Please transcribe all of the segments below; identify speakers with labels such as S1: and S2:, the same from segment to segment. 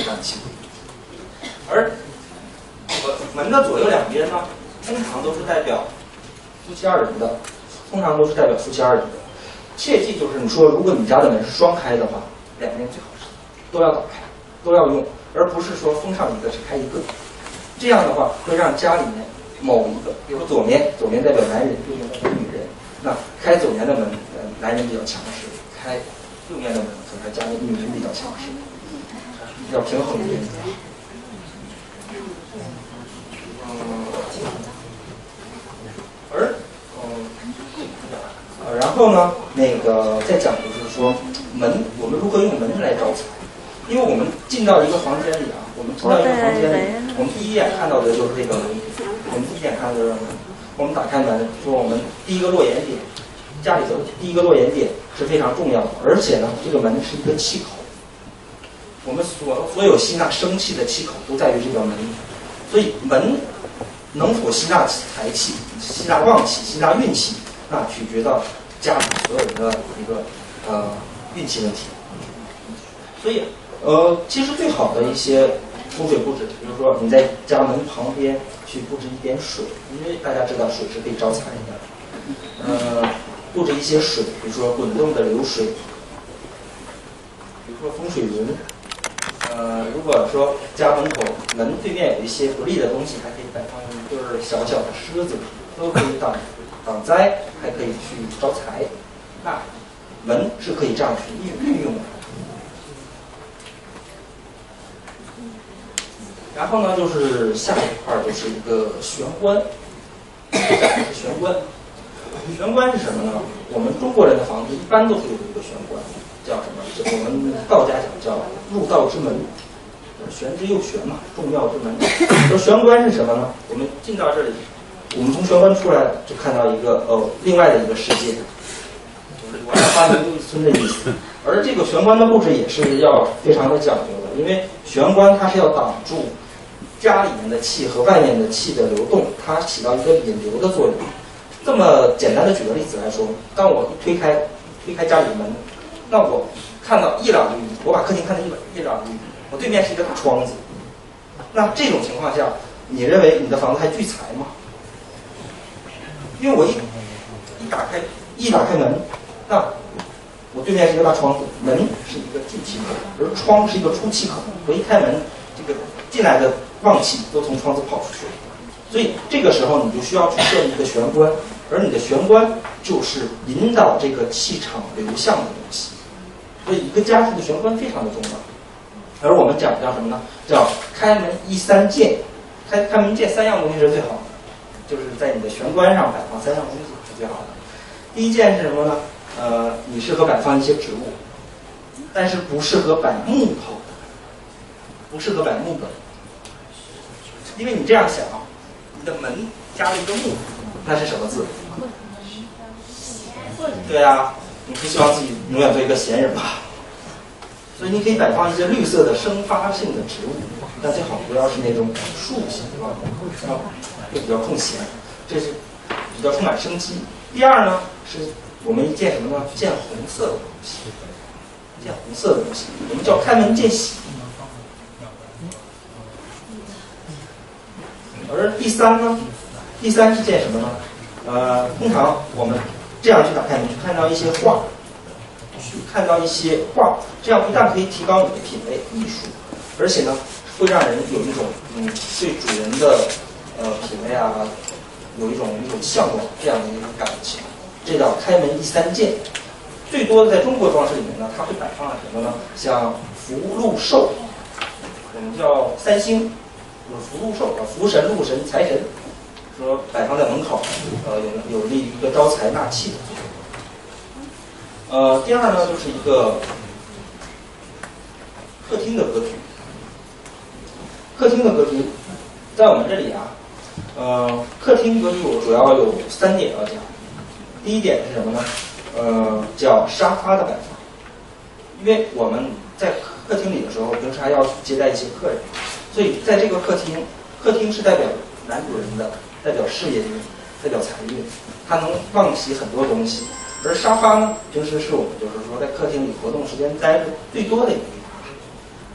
S1: 非常气。而门门的左右两边呢，通常都是代表夫妻二人的，通常都是代表夫妻二人的。切记就是你说，如果你家的门是双开的话，两边最好是都要打开，都要用，而不是说封上一个只开一个。这样的话会让家里面某一个，比如左面，左面代表男人，右面代表女人。那开左面的门，呃，男人比较强势；开右面的门，可能家里女人比较强势，要平衡一点。而，嗯，呃，然后呢，那个再讲的就是说门，我们如何用门来招财？因为我们进到一个房间里啊，我们进到一个房间里，我们第一眼看到的就是这个门，我们第一眼看到的就是门。我们打开门，说我们第一个落眼点，家里头第一个落眼点是非常重要的，而且呢，这个门是一个气口。我们所所有吸纳生气的气口都在于这个门，所以门能否吸纳财气、吸纳旺气、吸纳运气，那取决到家里所有人的一个呃运气问题。所以呃，其实最好的一些风水布置，比如说你在家门旁边去布置一点水，因为大家知道水是可以招财的。呃，布置一些水，比如说滚动的流水，比如说风水轮。如果说家门口门对面有一些不利的东西，还可以摆放一对小小的狮子，都可以挡挡灾，还可以去招财。那门是可以这样去运运用的。然后呢，就是下一块儿就是一个玄关，玄关。玄关是什么呢？我们中国人的房子一般都会有一个玄关，叫什么？我们道家讲叫入道之门，玄之又玄嘛，重要之门。说玄关是什么呢？我们进到这里，我们从玄关出来就看到一个呃另外的一个世界，就是花明又一村的意思。而这个玄关的布置也是要非常的讲究的，因为玄关它是要挡住家里面的气和外面的气的流动，它起到一个引流的作用。这么简单的举个例子来说，当我一推开推开家里的门，那我看到一览无余，我把客厅看得一览一览无余，我对面是一个大窗子。那这种情况下，你认为你的房子还聚财吗？因为我一一打开一打开门，那我对面是一个大窗子，门是一个进气口，而窗是一个出气口。我一开门，这个进来的旺气都从窗子跑出去了。所以这个时候你就需要去设一个玄关，而你的玄关就是引导这个气场流向的东西。所以一个家庭的玄关非常的重要。而我们讲的叫什么呢？叫开门一三件，开开门见三样东西是最好的，就是在你的玄关上摆放三样东西是最好的。第一件是什么呢？呃，你适合摆放一些植物，但是不适合摆木头，不适合摆木的，因为你这样想。你的门加了一个木，那是什么字？对啊，你不希望自己永远做一个闲人吧？所以你可以摆放一些绿色的生发性的植物，但最好不要是那种树型的，啊，会比较空闲，这是比较充满生机。第二呢，是我们见什么呢？见红色的东西，见红色的东西，我们叫开门见喜。而第三呢？第三是见什么呢？呃，通常我们这样去打开门，去看到一些画，去看到一些画，这样不但可以提高你的品味艺术，而且呢，会让人有一种嗯对主人的呃品味啊，有一种一种向往这样的一种感情。这叫开门第三见。最多的在中国装饰里面呢，它会摆放什么呢？像福禄寿，我们叫三星。就是福禄寿啊，福神、禄神、财神，说摆放在门口，呃，有有利于一个招财纳气的。呃，第二呢，就是一个客厅的格局。客厅的格局，在我们这里啊，呃，客厅格局主要有三点要讲。第一点是什么呢？呃，叫沙发的摆放，因为我们在客厅里的时候，平时还要接待一些客人。所以，在这个客厅，客厅是代表男主人的，代表事业运，代表财运，它能旺起很多东西。而沙发呢，平时是我们就是说在客厅里活动时间待的最多的一个地方。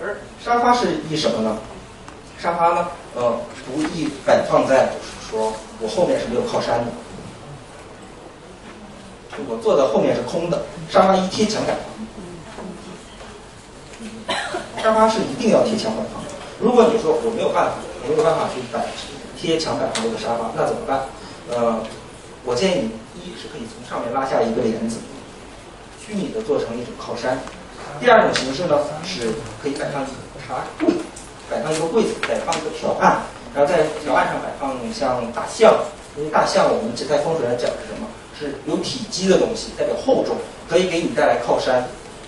S1: 而沙发是以什么呢？沙发呢，呃，不宜摆放在就是说我后面是没有靠山的，我坐的后面是空的，沙发一贴墙摆放，沙发是一定要贴墙摆放。如果你说我没有办法，我没有办法去摆贴墙摆放这个沙发，那怎么办？呃，我建议你一是可以从上面拉下一个帘子，虚拟的做成一种靠山。第二种形式呢，是可以摆上一茶柜，摆上一个柜子，摆放一个条案，然后在条案上摆放像大象，因为大象我们只在风水上讲是什么？是有体积的东西，代表厚重，可以给你带来靠山。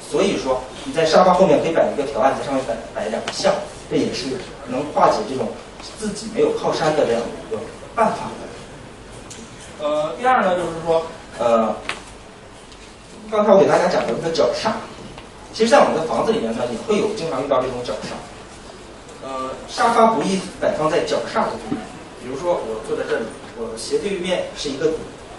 S1: 所以说你在沙发后面可以摆一个条案，在上面摆摆两个象，这也是能化解这种自己没有靠山的这样一个办法。呃，第二呢，就是说，呃，刚才我给大家讲的一个角煞。其实，在我们的房子里面呢，也会有经常遇到这种角煞。呃，沙发不宜摆放在角煞的地方。比如说，我坐在这里，我斜对面是一个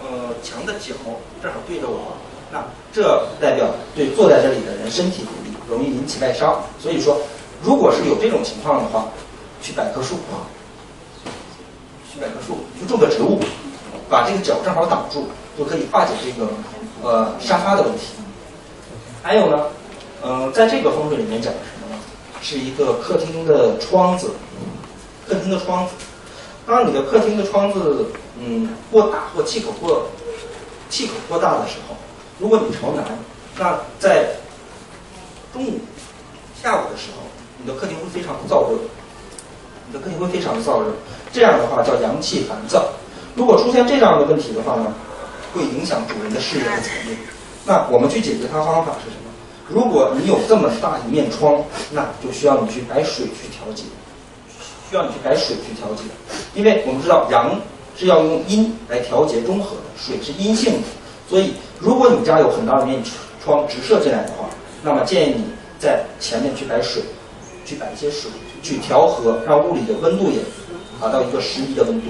S1: 呃墙的角，正好对着我，那这代表对坐在这里的人身体不利，容易引起外伤。所以说，如果是有这种情况的话，去摆棵树啊，去摆棵树，去种个植物，把这个角正好挡住，就可以化解这个呃沙发的问题。还有呢。嗯，在这个风水里面讲的什么呢？是一个客厅的窗子，客厅的窗子。当你的客厅的窗子嗯过大或气口过气口过大的时候，如果你朝南，那在中午、下午的时候，你的客厅会非常的燥热，你的客厅会非常的燥热。这样的话叫阳气烦躁。如果出现这样的问题的话呢，会影响主人的事业和财运。那我们去解决它方法是什么？如果你有这么大一面窗，那就需要你去摆水去调节，需要你去摆水去调节，因为我们知道阳是要用阴来调节中和的，水是阴性的，所以如果你家有很大的面窗直射进来的话，那么建议你在前面去摆水，去摆一些水去调和，让屋里的温度也达到一个适宜的温度。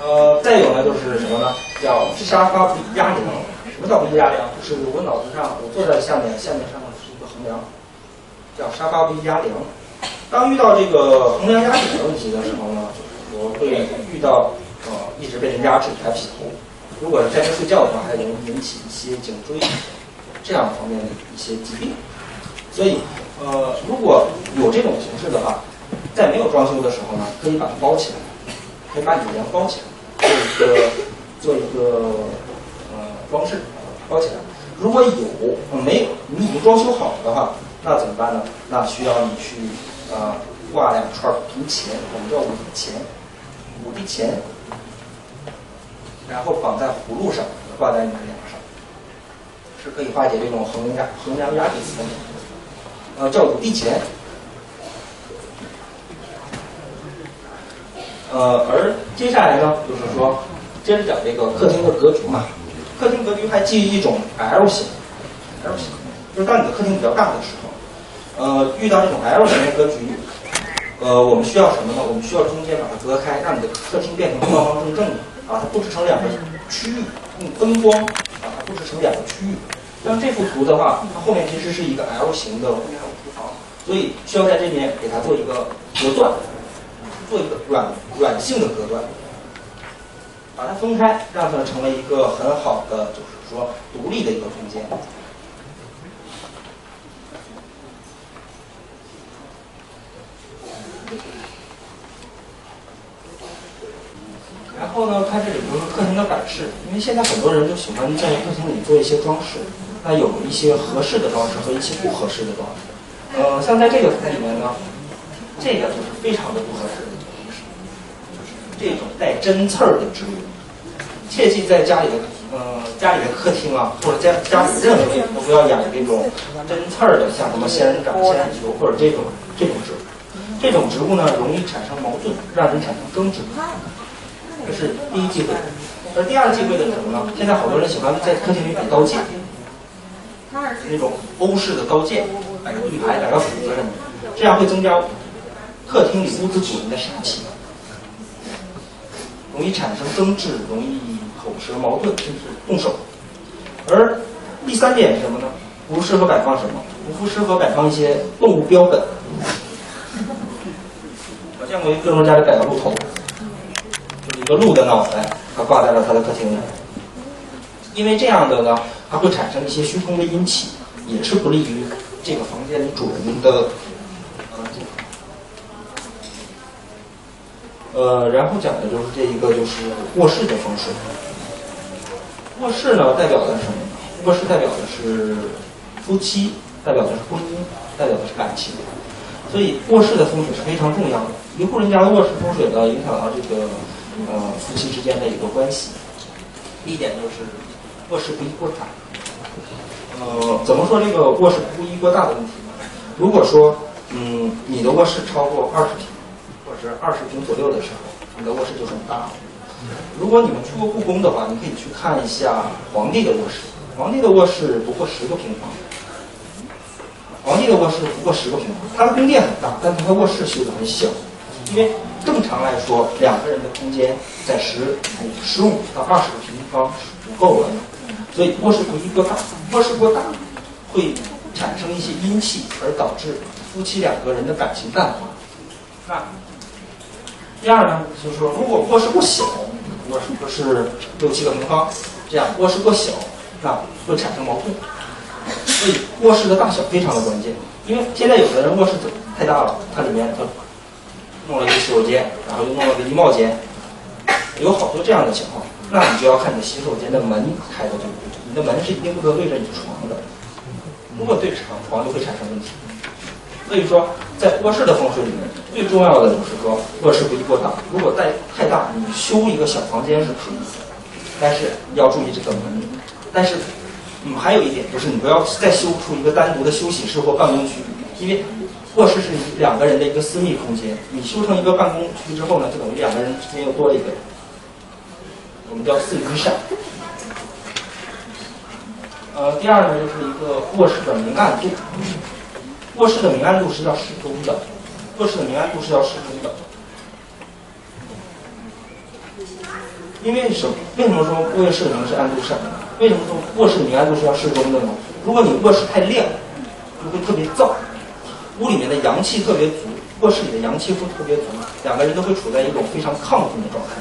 S1: 呃，再有呢就是什么呢？叫沙发不压凉。什么叫不压梁？就是我脑子上，我坐在下面，下面上面是一个横梁，叫沙发不压梁。当遇到这个横梁压顶的问题的时候呢，我会遇到呃一直被人压制抬不起头。如果在这睡觉的话，还容易引起一些颈椎这样方面的一些疾病。所以呃，如果有这种形式的话，在没有装修的时候呢，可以把它包起来，可以把你的梁包起来，做一个做一个呃。装饰包起来，如果有没有你已经装修好了的话，那怎么办呢？那需要你去啊挂两串铜钱，我们叫五钱，五帝钱，然后绑在葫芦上，挂在你的梁上，是可以化解这种横梁横梁压顶的。呃，叫五帝钱。呃，而接下来呢，就是说接着讲这个客厅的格局嘛。客厅格局还基于一种 L 型，L 型，就是当你的客厅比较大的时候，呃，遇到这种 L 型的格局，呃，我们需要什么呢？我们需要中间把它隔开，让你的客厅变成方方正正的，把它布置成两个区域，用灯光把它布置成两个区域。像这幅图的话，它后面其实是一个 L 型的厨房，所以需要在这边给它做一个隔断，做一个软软性的隔断。把它分开，让它成为一个很好的，就是说独立的一个空间。然后呢，看这里头是客厅的摆饰，因为现在很多人都喜欢在客厅里做一些装饰，那有一些合适的装饰和一些不合适的装饰。呃，像在这个图里面呢，这个就是非常的不合适，这种带针刺儿的植物。切记在家里的，呃，家里的客厅啊，或者家家里任何地方都不要养这种针刺儿的，像什么仙人掌、仙人球或者这种这种植物。这种植物呢，容易产生矛盾，让人产生争执。这是第一忌讳。而第二忌讳的是什么呢？现在好多人喜欢在客厅里摆刀剑，那种欧式的刀剑，摆个玉牌，摆个斧子什么的，这样会增加客厅里屋子主人的杀气，容易产生争执，容易。口舌矛盾，甚至动手。而第三点是什么呢？不适合摆放什么？不适合摆放一些动物标本。我见过一个哥们家里摆个鹿头，就是一个鹿的脑袋，他挂在了他的客厅里。因为这样的呢，它会产生一些虚空的阴气，也是不利于这个房间里主人的呃健康。呃，然后讲的就是这一个就是卧室的风水。卧室呢，代表的是什么呢？卧室代表的是夫妻，代表的是婚姻，代表的是感情。所以卧室的风水是非常重要的。一户人家的卧室风水呢，影响到这个呃夫妻之间的一个关系。第一点就是卧室不宜过大。呃，怎么说这个卧室不宜过大的问题呢？如果说嗯你的卧室超过二十平。二十平左右的时候，你的卧室就很大了。如果你们去过故宫的话，你可以去看一下皇帝的卧室。皇帝的卧室不过十个平方，皇帝的卧室不过十个平方。他的宫殿很大，但他的卧室修得很小。因为正常来说，两个人的空间在十五、十五到二十个平方是不够了。所以卧室不宜过大，卧室过大会产生一些阴气，而导致夫妻两个人的感情淡化。那。第二呢，就是说，如果卧室过小，卧室不是六七个平方，这样卧室过小，那会产生矛盾。所以卧室的大小非常的关键。因为现在有的人卧室太大了，它里面它弄了一个洗手间，然后又弄了个衣帽间，有好多这样的情况。那你就要看你的洗手间的门开的对不对，你的门是一定不能对着你的床的。如果对着床，床就会产生问题。所以说，在卧室的风水里面，最重要的就是说，卧室不宜过大。如果再太大，你修一个小房间是可以，但是要注意这个门。但是，嗯，还有一点就是，你不要再修出一个单独的休息室或办公区，因为卧室是两个人的一个私密空间。你修成一个办公区之后呢，就等于两个人之间又多了一个人。我们叫四居扇。呃，第二呢，就是一个卧室的明暗度。卧室的明暗度是要适中的，卧室的明暗度是要适中的。因为什？为什么说卧室的明是暗度是？为什么说卧室明暗度是要适中的呢？如果你卧室太亮，就会特别燥，屋里面的阳气特别足，卧室里的阳气会特别足，两个人都会处在一种非常亢奋的状态。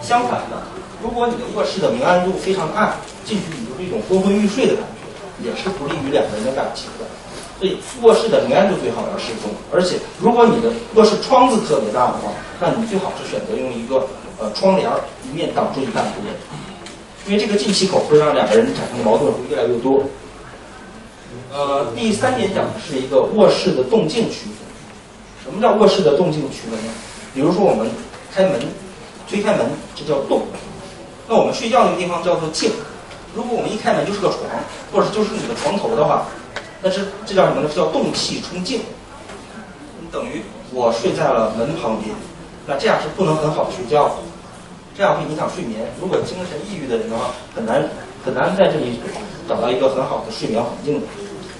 S1: 相反的，如果你的卧室的明暗度非常暗，进去你就是一种昏昏欲睡的感觉，也是不利于两个人的感情的。所以卧室的明暗度最好要适中，而且如果你的卧室窗子特别大的话，那你最好是选择用一个呃窗帘儿一面挡住一半部位，因为这个进气口会让两个人产生矛盾会越来越多。呃，第三点讲的是一个卧室的动静区分。什么叫卧室的动静区分呢？比如说我们开门，推开门，这叫动。那我们睡觉那个地方叫做静。如果我们一开门就是个床，或者就是你的床头的话。那是这叫什么呢？叫动气冲静。等于我睡在了门旁边，那这样是不能很好的睡觉，这样会影响睡眠。如果精神抑郁的人的话，很难很难在这里找到一个很好的睡眠环境的。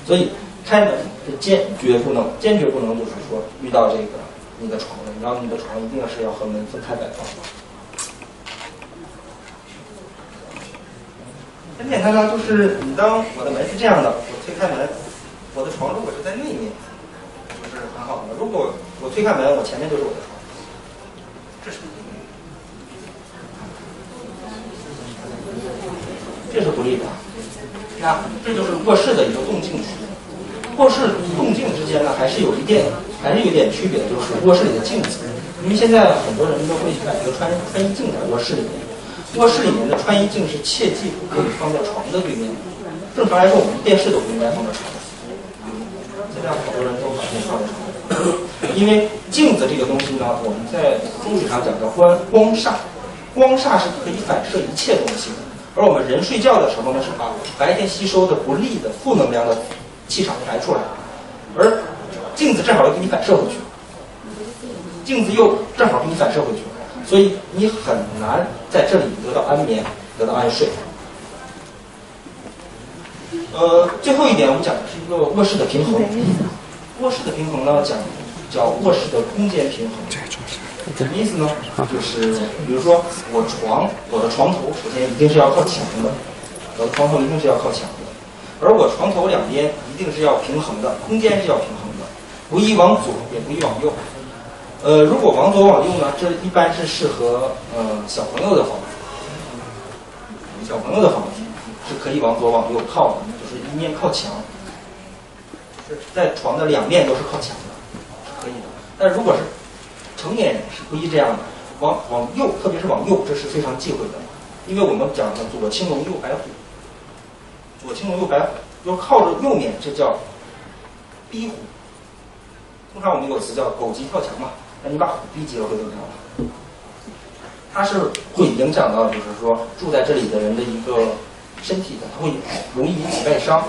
S1: 所以开门是坚决不能，坚决不能就是说遇到这个你的床了，然后你的床一定是要和门分开摆放。很简单呢，就是你当我的门是这样的，我推开门。我的床如果是在那面，就是很好的。如果我推开门，我前面就是我的床，这是这是不利的。那这就是卧室的一个动静区。卧室动静之间呢，还是有一点，还是有点区别，就是卧室里的镜子。因为现在很多人都会买一个穿穿衣镜在卧室里面。卧室里面的穿衣镜是切记不可以放在床的对面。正常来说，我们电视都不应该放在床。这样好多人都把这放在床因为镜子这个东西呢，我们在风水上讲叫光光煞，光煞是可以反射一切东西的。而我们人睡觉的时候呢，是把白天吸收的不利的负能量的气场排出来，而镜子正好又给你反射回去，镜子又正好给你反射回去，所以你很难在这里得到安眠，得到安睡。呃，最后一点我们讲的是一个卧室的平衡。卧室的平衡呢，讲叫卧室的空间平衡。什么意思呢？就是比如说我床，我的床头首先一定是要靠墙的，我的床头一定是要靠墙的。而我床头两边一定是要平衡的，空间是要平衡的，不宜往左，也不宜往右。呃，如果往左往右呢，这一般是适合呃小朋友的房子，小朋友的房子是可以往左往右靠的，就是一面靠墙，是在床的两面都是靠墙的。但如果是成年人是不宜这样的，往往右，特别是往右，这是非常忌讳的，因为我们讲的左青龙右白虎，左青龙右白虎，要靠着右面，这叫逼虎。通常我们有个词叫狗急跳墙嘛。那你把虎逼急了会怎么样？它是会影响到，就是说住在这里的人的一个身体的，它会容易引起外伤。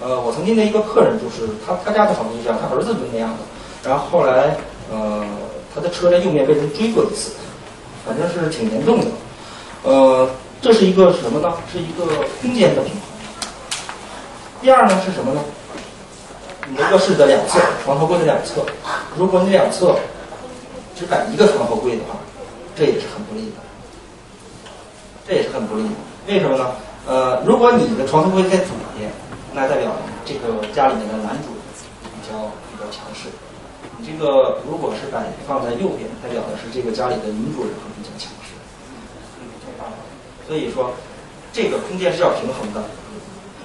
S1: 呃，我曾经的一个客人就是他，他家的房子就这样，他儿子就是那样的。然后后来，呃，他的车在右面被人追过一次，反正是挺严重的。呃，这是一个什么呢？是一个空间的平衡。第二呢是什么呢？你的卧室的两侧，床头柜的两侧，如果你两侧。只摆一个床头柜的话，这也是很不利的，这也是很不利的。为什么呢？呃，如果你的床头柜在左边，那代表这个家里面的男主比较比较强势；这个如果是摆放在右边，代表的是这个家里的女主人会比较强势。所以说，这个空间是要平衡的。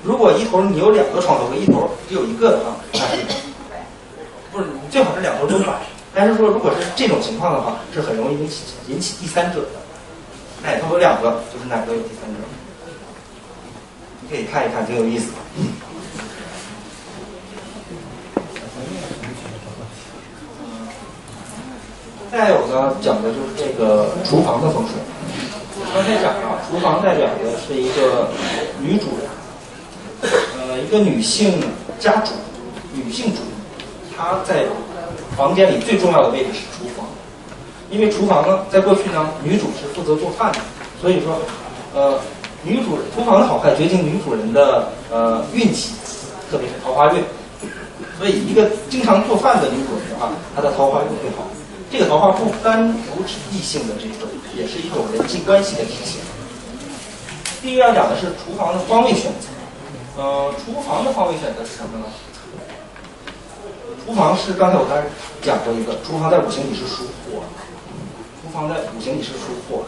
S1: 如果一头你有两个床头和，一头只有一个的话，那是 不是？最好是两头都摆。但是说，如果是这种情况的话，是很容易引起引起第三者的。哪头有两个，就是哪个有第三者。你可以看一看，挺有意思。再有呢，讲的就是这个厨房的风水。刚才讲了，厨房代表的是一个女主人，呃，一个女性家主，女性主，她在。房间里最重要的位置是厨房，因为厨房呢，在过去呢，女主是负责做饭的，所以说，呃，女主厨房的好坏决定女主人的呃运气，特别是桃花运。所以，一个经常做饭的女主人的话，她的桃花运会好。这个桃花不单独指异性的这种，也是一种人际关系的体现。第一要讲的是厨房的方位选择，呃，厨房的方位选择是什么呢？厨房是刚才我刚才讲过一个，厨房在五行里是属火，厨房在五行里是属火。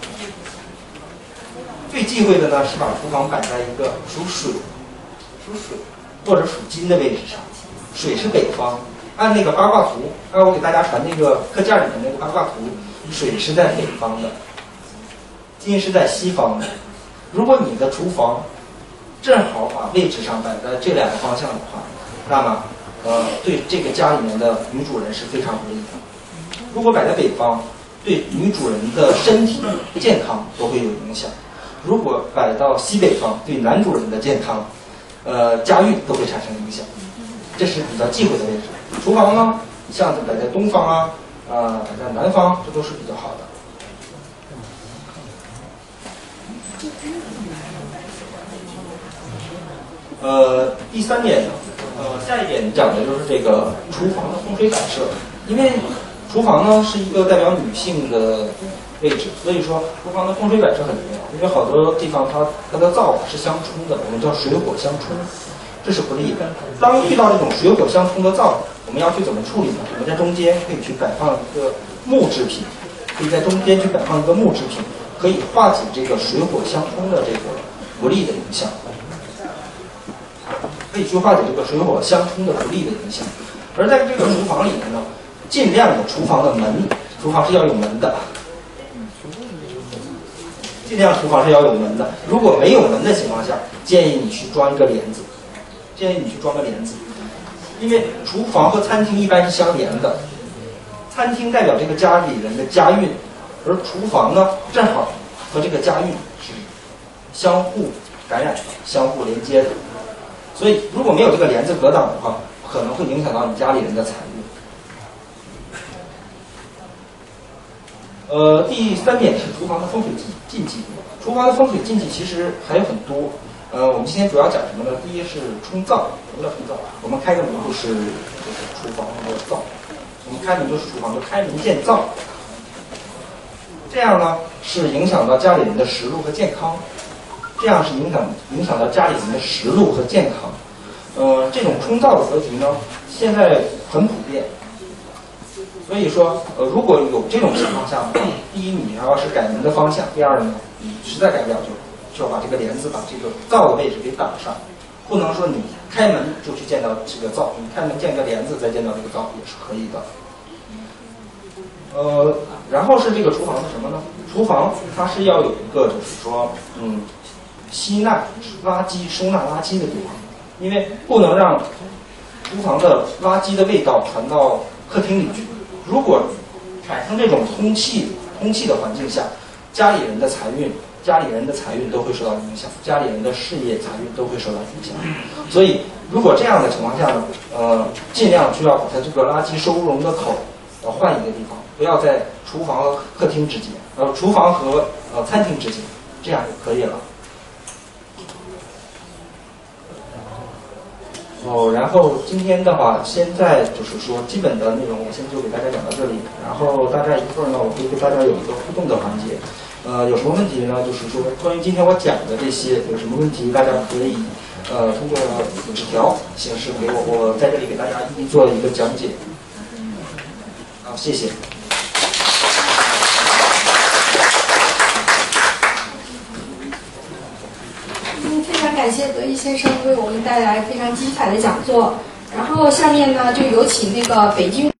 S1: 最忌讳的呢是把厨房摆在一个属水、属水或者属金的位置上。水是北方，按那个八卦图，刚才我给大家传那个课件里面那个八卦图，水是在北方的，金是在西方的。如果你的厨房正好把位置上摆在这两个方向的话，那么。呃，对这个家里面的女主人是非常不利的。如果摆在北方，对女主人的身体健康都会有影响；如果摆到西北方，对男主人的健康、呃家运都会产生影响。这是比较忌讳的位置。厨房呢，像摆在东方啊，啊摆在南方，这都是比较好的。呃，第三点。呃，下一点讲的就是这个厨房的风水摆设，因为厨房呢是一个代表女性的位置，所以说厨房的风水摆设很重要。因为好多地方它它的灶是相冲的，我们叫水火相冲，这是不利的。当遇到这种水火相冲的灶，我们要去怎么处理呢？我们在中间可以去摆放一个木制品，可以在中间去摆放一个木制品，可以化解这个水火相冲的这个不利的影响。可以去化解这个水火相冲的不利的影响，而在这个厨房里面呢，尽量的厨房的门，厨房是要有门的，尽量厨房是要有门的。如果没有门的情况下，建议你去装一个帘子，建议你去装个帘子，因为厨房和餐厅一般是相连的，餐厅代表这个家里人的家运，而厨房呢，正好和这个家运是相互感染、相互连接的。所以，如果没有这个帘子隔挡的话，可能会影响到你家里人的财运。呃，第三点是厨房的风水禁禁忌。厨房的风水禁忌其实还有很多。呃，我们今天主要讲什么呢？第一是冲灶，什么叫冲灶？我们开个门就是就是厨房的灶，我们开门就是厨房，就开门见灶。这样呢是影响到家里人的食禄和健康。这样是影响影响到家里人的食禄和健康。呃，这种冲灶的格局呢，现在很普遍。所以说，呃，如果有这种情况下，第一，你要是改门的方向；第二呢，你实在改不了，就就要把这个帘子把这个灶的位置给挡上，不能说你开门就去见到这个灶，你开门见个帘子再见到这个灶也是可以的。呃，然后是这个厨房是什么呢？厨房它是要有一个就是说，嗯，吸纳垃圾、收纳垃圾的地方，因为不能让厨房的垃圾的味道传到客厅里去。如果产生这种通气、通气的环境下，家里人的财运、家里人的财运都会受到影响，家里人的事业、财运都会受到影响。所以，如果这样的情况下呢，呃，尽量就要把它这个垃圾收容的口要换一个地方，不要在厨房和客厅之间，呃，厨房和呃餐厅之间，这样就可以了。哦，然后今天的话，现在就是说基本的内容，我先就给大家讲到这里。然后大家一会儿呢，我会跟大家有一个互动的环节。呃，有什么问题呢？就是说关于今天我讲的这些有什么问题，大家可以呃通过纸条形式给我，我在这里给大家一一做一个讲解。好，谢谢。
S2: 感谢德一先生为我们带来非常精彩的讲座，然后下面呢就有请那个北京。